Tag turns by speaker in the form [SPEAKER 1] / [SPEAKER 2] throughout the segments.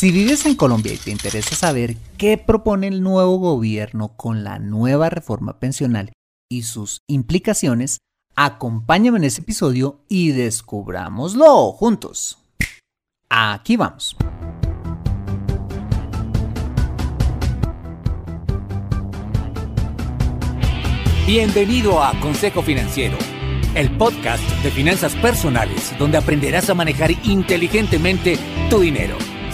[SPEAKER 1] Si vives en Colombia y te interesa saber qué propone el nuevo gobierno con la nueva reforma pensional y sus implicaciones, acompáñame en este episodio y descubrámoslo juntos. Aquí vamos.
[SPEAKER 2] Bienvenido a Consejo Financiero, el podcast de finanzas personales donde aprenderás a manejar inteligentemente tu dinero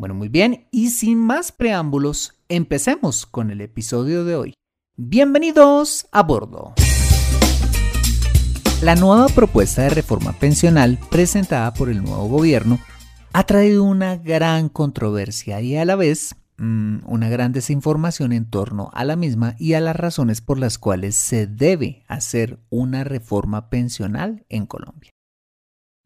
[SPEAKER 1] Bueno, muy bien, y sin más preámbulos, empecemos con el episodio de hoy. Bienvenidos a bordo. La nueva propuesta de reforma pensional presentada por el nuevo gobierno ha traído una gran controversia y a la vez mm, una gran desinformación en torno a la misma y a las razones por las cuales se debe hacer una reforma pensional en Colombia.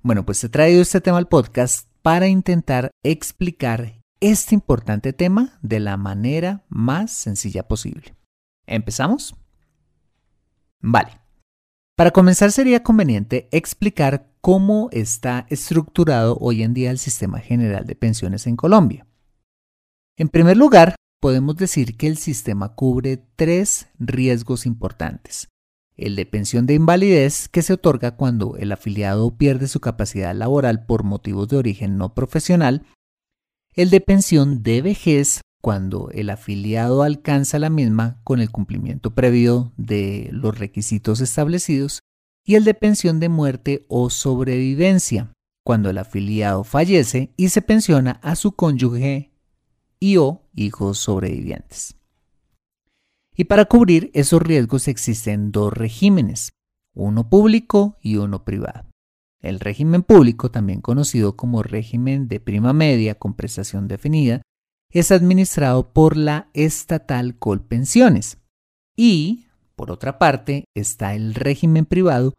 [SPEAKER 1] Bueno, pues he traído este tema al podcast para intentar explicar este importante tema de la manera más sencilla posible. ¿Empezamos? Vale. Para comenzar sería conveniente explicar cómo está estructurado hoy en día el sistema general de pensiones en Colombia. En primer lugar, podemos decir que el sistema cubre tres riesgos importantes el de pensión de invalidez que se otorga cuando el afiliado pierde su capacidad laboral por motivos de origen no profesional, el de pensión de vejez cuando el afiliado alcanza la misma con el cumplimiento previo de los requisitos establecidos, y el de pensión de muerte o sobrevivencia, cuando el afiliado fallece y se pensiona a su cónyuge y o hijos sobrevivientes. Y para cubrir esos riesgos existen dos regímenes, uno público y uno privado. El régimen público, también conocido como régimen de prima media con prestación definida, es administrado por la estatal Colpensiones. Y, por otra parte, está el régimen privado,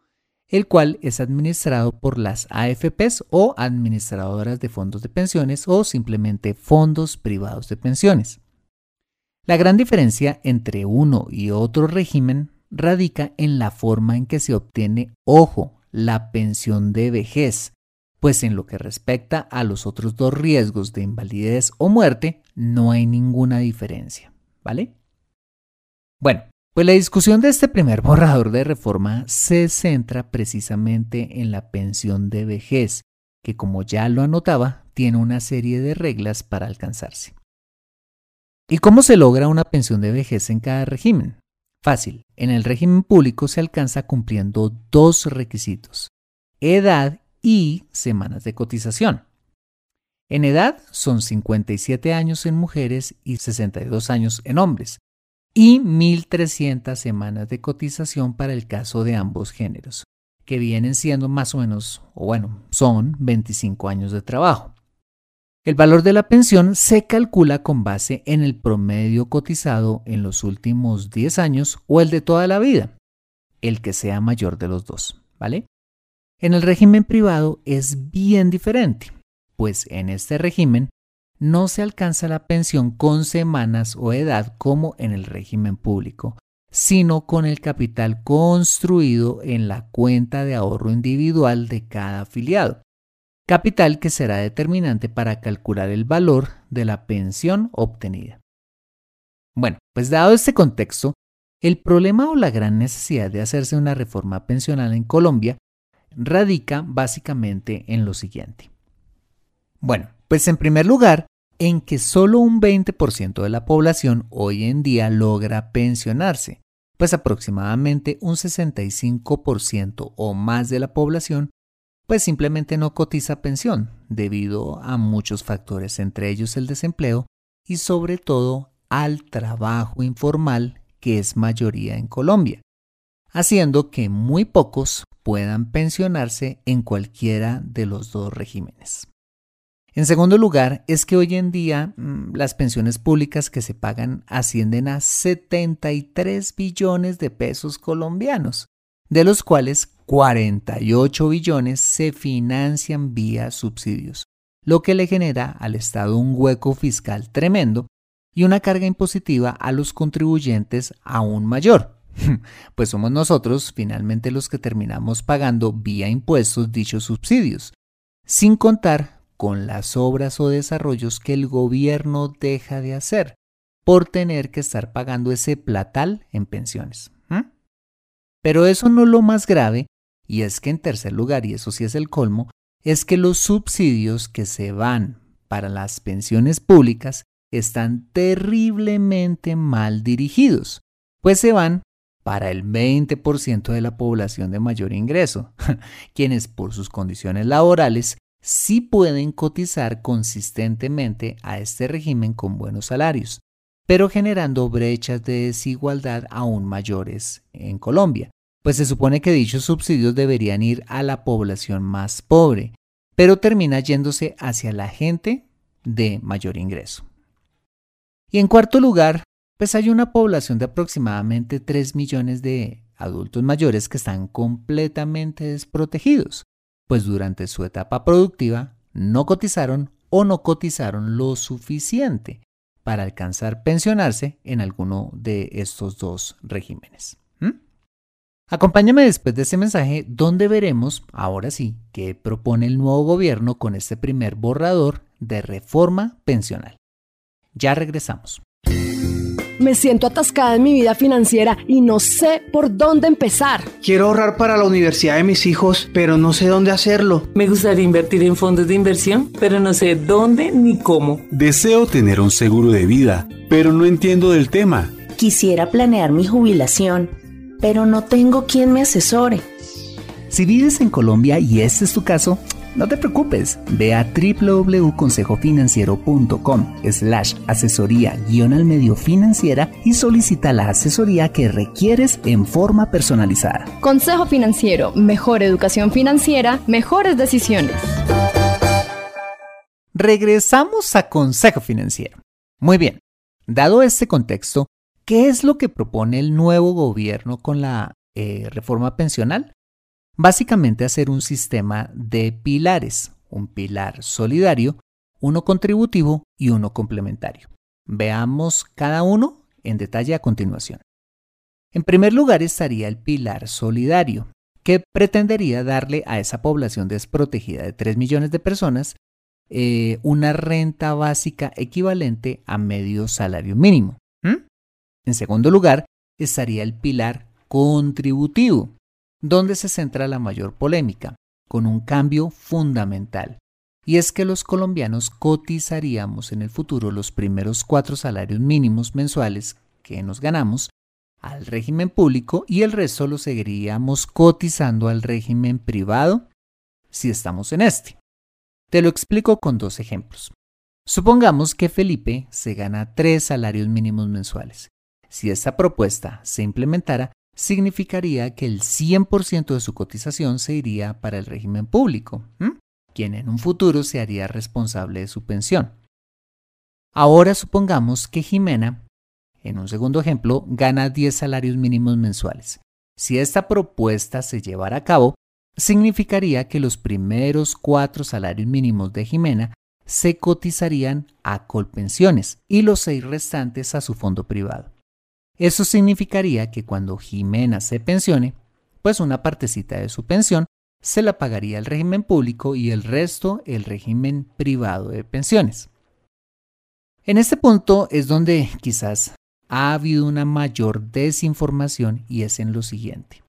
[SPEAKER 1] el cual es administrado por las AFPs o administradoras de fondos de pensiones o simplemente fondos privados de pensiones. La gran diferencia entre uno y otro régimen radica en la forma en que se obtiene, ojo, la pensión de vejez, pues en lo que respecta a los otros dos riesgos de invalidez o muerte, no hay ninguna diferencia, ¿vale? Bueno, pues la discusión de este primer borrador de reforma se centra precisamente en la pensión de vejez, que como ya lo anotaba, tiene una serie de reglas para alcanzarse. ¿Y cómo se logra una pensión de vejez en cada régimen? Fácil, en el régimen público se alcanza cumpliendo dos requisitos, edad y semanas de cotización. En edad son 57 años en mujeres y 62 años en hombres, y 1.300 semanas de cotización para el caso de ambos géneros, que vienen siendo más o menos, o bueno, son 25 años de trabajo. El valor de la pensión se calcula con base en el promedio cotizado en los últimos 10 años o el de toda la vida, el que sea mayor de los dos, ¿vale? En el régimen privado es bien diferente, pues en este régimen no se alcanza la pensión con semanas o edad como en el régimen público, sino con el capital construido en la cuenta de ahorro individual de cada afiliado, capital que será determinante para calcular el valor de la pensión obtenida. Bueno, pues dado este contexto, el problema o la gran necesidad de hacerse una reforma pensional en Colombia radica básicamente en lo siguiente. Bueno, pues en primer lugar, en que solo un 20% de la población hoy en día logra pensionarse, pues aproximadamente un 65% o más de la población pues simplemente no cotiza pensión debido a muchos factores, entre ellos el desempleo y sobre todo al trabajo informal que es mayoría en Colombia, haciendo que muy pocos puedan pensionarse en cualquiera de los dos regímenes. En segundo lugar, es que hoy en día mm, las pensiones públicas que se pagan ascienden a 73 billones de pesos colombianos, de los cuales 48 billones se financian vía subsidios, lo que le genera al Estado un hueco fiscal tremendo y una carga impositiva a los contribuyentes aún mayor, pues somos nosotros finalmente los que terminamos pagando vía impuestos dichos subsidios, sin contar con las obras o desarrollos que el gobierno deja de hacer por tener que estar pagando ese platal en pensiones. Pero eso no es lo más grave, y es que en tercer lugar, y eso sí es el colmo, es que los subsidios que se van para las pensiones públicas están terriblemente mal dirigidos, pues se van para el 20% de la población de mayor ingreso, quienes por sus condiciones laborales sí pueden cotizar consistentemente a este régimen con buenos salarios, pero generando brechas de desigualdad aún mayores en Colombia, pues se supone que dichos subsidios deberían ir a la población más pobre, pero termina yéndose hacia la gente de mayor ingreso. Y en cuarto lugar, pues hay una población de aproximadamente 3 millones de adultos mayores que están completamente desprotegidos, pues durante su etapa productiva no cotizaron o no cotizaron lo suficiente para alcanzar pensionarse en alguno de estos dos regímenes. Acompáñame después de este mensaje donde veremos, ahora sí, qué propone el nuevo gobierno con este primer borrador de reforma pensional. Ya regresamos.
[SPEAKER 3] Me siento atascada en mi vida financiera y no sé por dónde empezar.
[SPEAKER 4] Quiero ahorrar para la universidad de mis hijos, pero no sé dónde hacerlo.
[SPEAKER 5] Me gustaría invertir en fondos de inversión, pero no sé dónde ni cómo.
[SPEAKER 6] Deseo tener un seguro de vida, pero no entiendo del tema.
[SPEAKER 7] Quisiera planear mi jubilación, pero no tengo quien me asesore.
[SPEAKER 1] Si vives en Colombia y este es tu caso, no te preocupes, ve a www.consejofinanciero.com slash asesoría guion al medio financiera y solicita la asesoría que requieres en forma personalizada.
[SPEAKER 3] Consejo Financiero, mejor educación financiera, mejores decisiones.
[SPEAKER 1] Regresamos a Consejo Financiero. Muy bien, dado este contexto, ¿qué es lo que propone el nuevo gobierno con la eh, reforma pensional? Básicamente hacer un sistema de pilares, un pilar solidario, uno contributivo y uno complementario. Veamos cada uno en detalle a continuación. En primer lugar estaría el pilar solidario, que pretendería darle a esa población desprotegida de 3 millones de personas eh, una renta básica equivalente a medio salario mínimo. En segundo lugar estaría el pilar contributivo, donde se centra la mayor polémica, con un cambio fundamental. Y es que los colombianos cotizaríamos en el futuro los primeros cuatro salarios mínimos mensuales que nos ganamos al régimen público y el resto lo seguiríamos cotizando al régimen privado si estamos en este. Te lo explico con dos ejemplos. Supongamos que Felipe se gana tres salarios mínimos mensuales Si esta propuesta se implementara, significaría que el 100% de su cotización se iría para el régimen público, quien en un futuro se haría responsable de su pensión. Ahora supongamos que Jimena, en un segundo ejemplo, gana 10 salarios mínimos mensuales. Si esta propuesta se llevara a cabo, significaría que los primeros cuatro salarios mínimos de Jimena se cotizarían a Colpensiones y los seis restantes a su fondo privado. Eso significaría que cuando Jimena se pensione, pues una partecita de su pensión se la pagaría el régimen público y el resto el régimen privado de pensiones. En este punto es donde quizás ha habido una mayor desinformación y es en lo siguiente.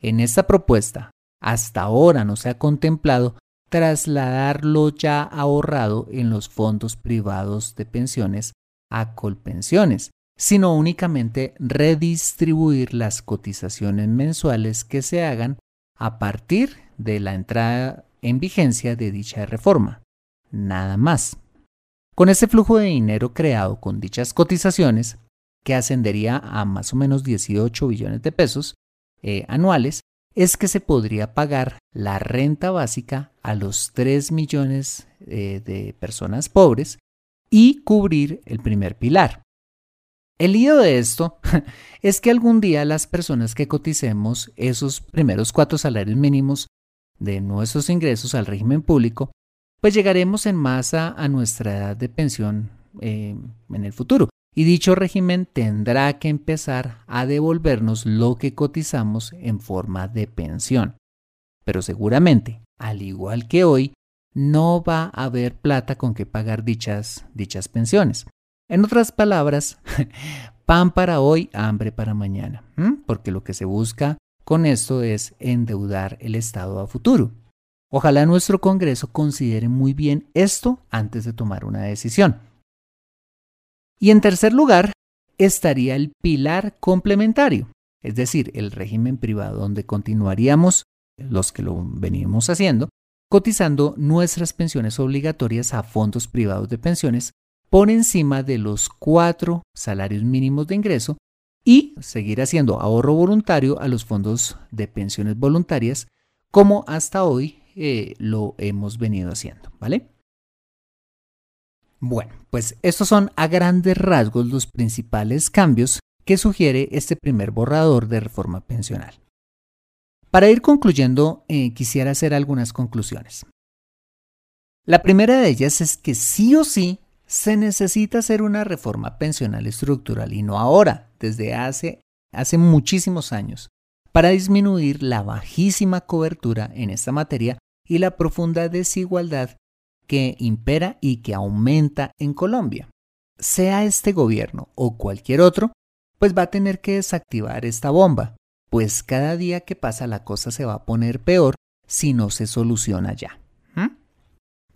[SPEAKER 1] En esta propuesta, hasta ahora no se ha contemplado trasladarlo ya ahorrado en los fondos privados de pensiones a Colpensiones, sino únicamente redistribuir las cotizaciones mensuales que se hagan a partir de la entrada en vigencia de dicha reforma. Nada más. Con ese flujo de dinero creado con dichas cotizaciones, que ascendería a más o menos 18 billones de pesos eh, anuales, es que se podría pagar la renta básica a los 3 millones eh, de personas pobres y cubrir el primer pilar. El lío de esto es que algún día las personas que coticemos esos primeros cuatro salarios mínimos de nuestros ingresos al régimen público, pues llegaremos en masa a nuestra edad de pensión eh, en el futuro y dicho régimen tendrá que empezar a devolvernos lo que cotizamos en forma de pensión. Pero seguramente, al igual que hoy, no va a haber plata con que pagar dichas, dichas pensiones. En otras palabras, pan para hoy, hambre para mañana, porque lo que se busca con esto es endeudar el Estado a futuro. Ojalá nuestro Congreso considere muy bien esto antes de tomar una decisión. Y en tercer lugar, estaría el pilar complementario, es decir, el régimen privado donde continuaríamos, los que lo venimos haciendo, cotizando nuestras pensiones obligatorias a fondos privados de pensiones por encima de los cuatro salarios mínimos de ingreso y seguir haciendo ahorro voluntario a los fondos de pensiones voluntarias como hasta hoy eh, lo hemos venido haciendo, ¿vale? Bueno, pues estos son a grandes rasgos los principales cambios que sugiere este primer borrador de reforma pensional. Para ir concluyendo, eh, quisiera hacer algunas conclusiones. La primera de ellas es que sí o sí se necesita hacer una reforma pensional estructural y no ahora, desde hace, hace muchísimos años, para disminuir la bajísima cobertura en esta materia y la profunda desigualdad que impera y que aumenta en Colombia. Sea este gobierno o cualquier otro, pues va a tener que desactivar esta bomba, pues cada día que pasa la cosa se va a poner peor si no se soluciona ya. ¿Mm?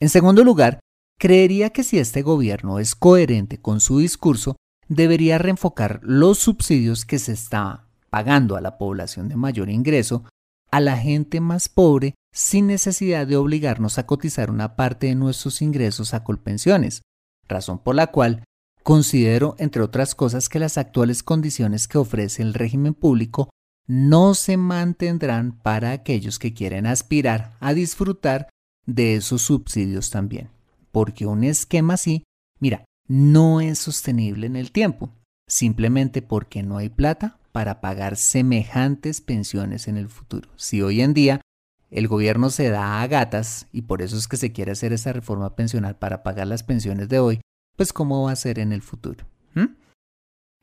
[SPEAKER 1] En segundo lugar, creería que si este gobierno es coherente con su discurso, debería reenfocar los subsidios que se está pagando a la población de mayor ingreso a la gente más pobre sin necesidad de obligarnos a cotizar una parte de nuestros ingresos a colpensiones, razón por la cual considero, entre otras cosas, que las actuales condiciones que ofrece el régimen público no se mantendrán para aquellos que quieren aspirar a disfrutar de esos subsidios también, porque un esquema así, mira, no es sostenible en el tiempo, simplemente porque no hay plata para pagar semejantes pensiones en el futuro. Si hoy en día el gobierno se da a gatas y por eso es que se quiere hacer esa reforma pensional para pagar las pensiones de hoy, pues cómo va a ser en el futuro. ¿Mm?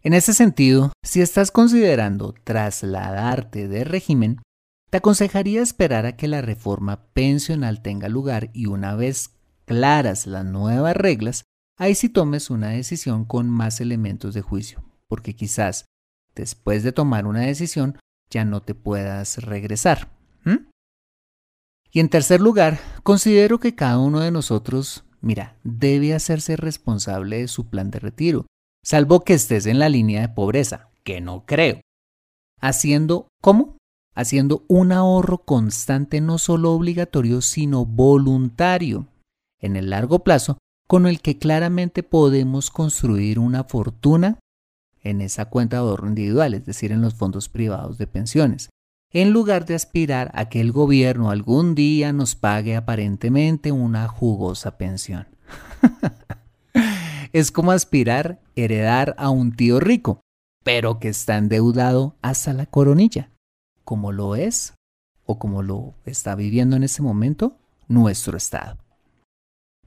[SPEAKER 1] En ese sentido, si estás considerando trasladarte de régimen, te aconsejaría esperar a que la reforma pensional tenga lugar y una vez claras las nuevas reglas, ahí sí tomes una decisión con más elementos de juicio, porque quizás después de tomar una decisión ya no te puedas regresar. Y en tercer lugar, considero que cada uno de nosotros, mira, debe hacerse responsable de su plan de retiro, salvo que estés en la línea de pobreza, que no creo. Haciendo, ¿cómo? Haciendo un ahorro constante no solo obligatorio, sino voluntario, en el largo plazo, con el que claramente podemos construir una fortuna en esa cuenta de ahorro individual, es decir, en los fondos privados de pensiones, en lugar de aspirar a que el gobierno algún día nos pague aparentemente una jugosa pensión. es como aspirar heredar a un tío rico, pero que está endeudado hasta la coronilla, como lo es o como lo está viviendo en ese momento nuestro Estado.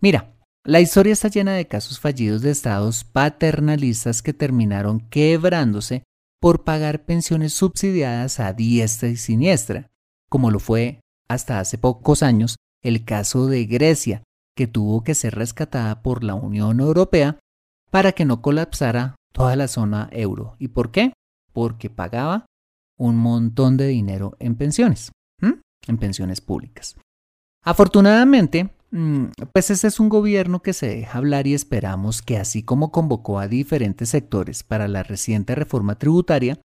[SPEAKER 1] Mira, la historia está llena de casos fallidos de estados paternalistas que terminaron quebrándose por pagar pensiones subsidiadas a diestra y siniestra, como lo fue hasta hace pocos años el caso de Grecia, que tuvo que ser rescatada por la Unión Europea para que no colapsara toda la zona euro. ¿Y por qué? Porque pagaba un montón de dinero en pensiones, en pensiones públicas. Afortunadamente, pues este es un gobierno que se deja hablar y esperamos que así como convocó a diferentes sectores para la reciente reforma tributaria,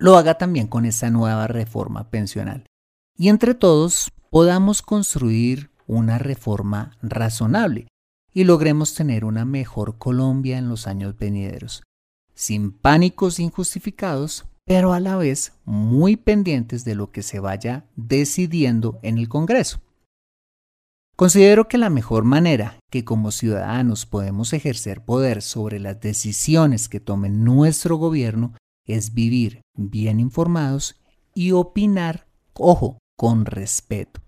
[SPEAKER 1] lo haga también con esta nueva reforma pensional. Y entre todos podamos construir una reforma razonable y logremos tener una mejor Colombia en los años venideros, sin pánicos injustificados, pero a la vez muy pendientes de lo que se vaya decidiendo en el Congreso. Considero que la mejor manera que como ciudadanos podemos ejercer poder sobre las decisiones que tome nuestro gobierno es vivir bien informados y opinar, ojo, con respeto,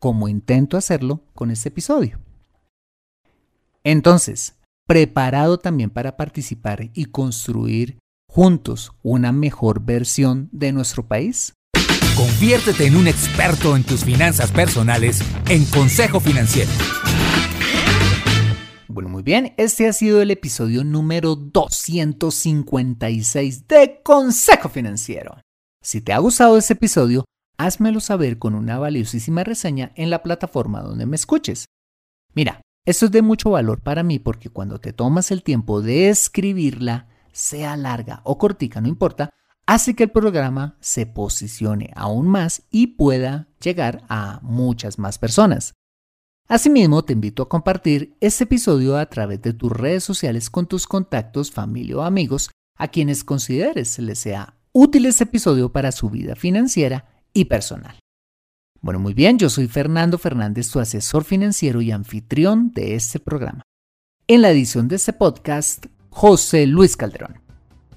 [SPEAKER 1] como intento hacerlo con este episodio. Entonces, preparado también para participar y construir juntos una mejor versión de nuestro país?
[SPEAKER 2] Conviértete en un experto en tus finanzas personales en Consejo Financiero.
[SPEAKER 1] Bueno, muy bien, este ha sido el episodio número 256 de Consejo Financiero. Si te ha gustado este episodio, házmelo saber con una valiosísima reseña en la plataforma donde me escuches. Mira, esto es de mucho valor para mí porque cuando te tomas el tiempo de escribirla, sea larga o cortica, no importa, hace que el programa se posicione aún más y pueda llegar a muchas más personas. Asimismo, te invito a compartir este episodio a través de tus redes sociales con tus contactos, familia o amigos a quienes consideres les sea útil este episodio para su vida financiera y personal. Bueno, muy bien, yo soy Fernando Fernández, tu asesor financiero y anfitrión de este programa. En la edición de este podcast, José Luis Calderón.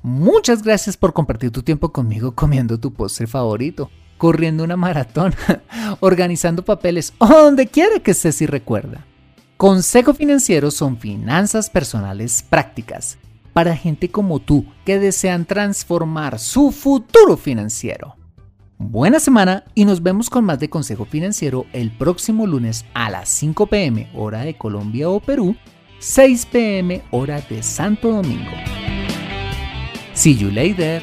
[SPEAKER 1] Muchas gracias por compartir tu tiempo conmigo comiendo tu postre favorito, corriendo una maratón, organizando papeles o donde quiera que estés y recuerda. Consejo Financiero son finanzas personales prácticas para gente como tú que desean transformar su futuro financiero. Buena semana y nos vemos con más de Consejo Financiero el próximo lunes a las 5 pm hora de Colombia o Perú, 6 pm hora de Santo Domingo. See you later.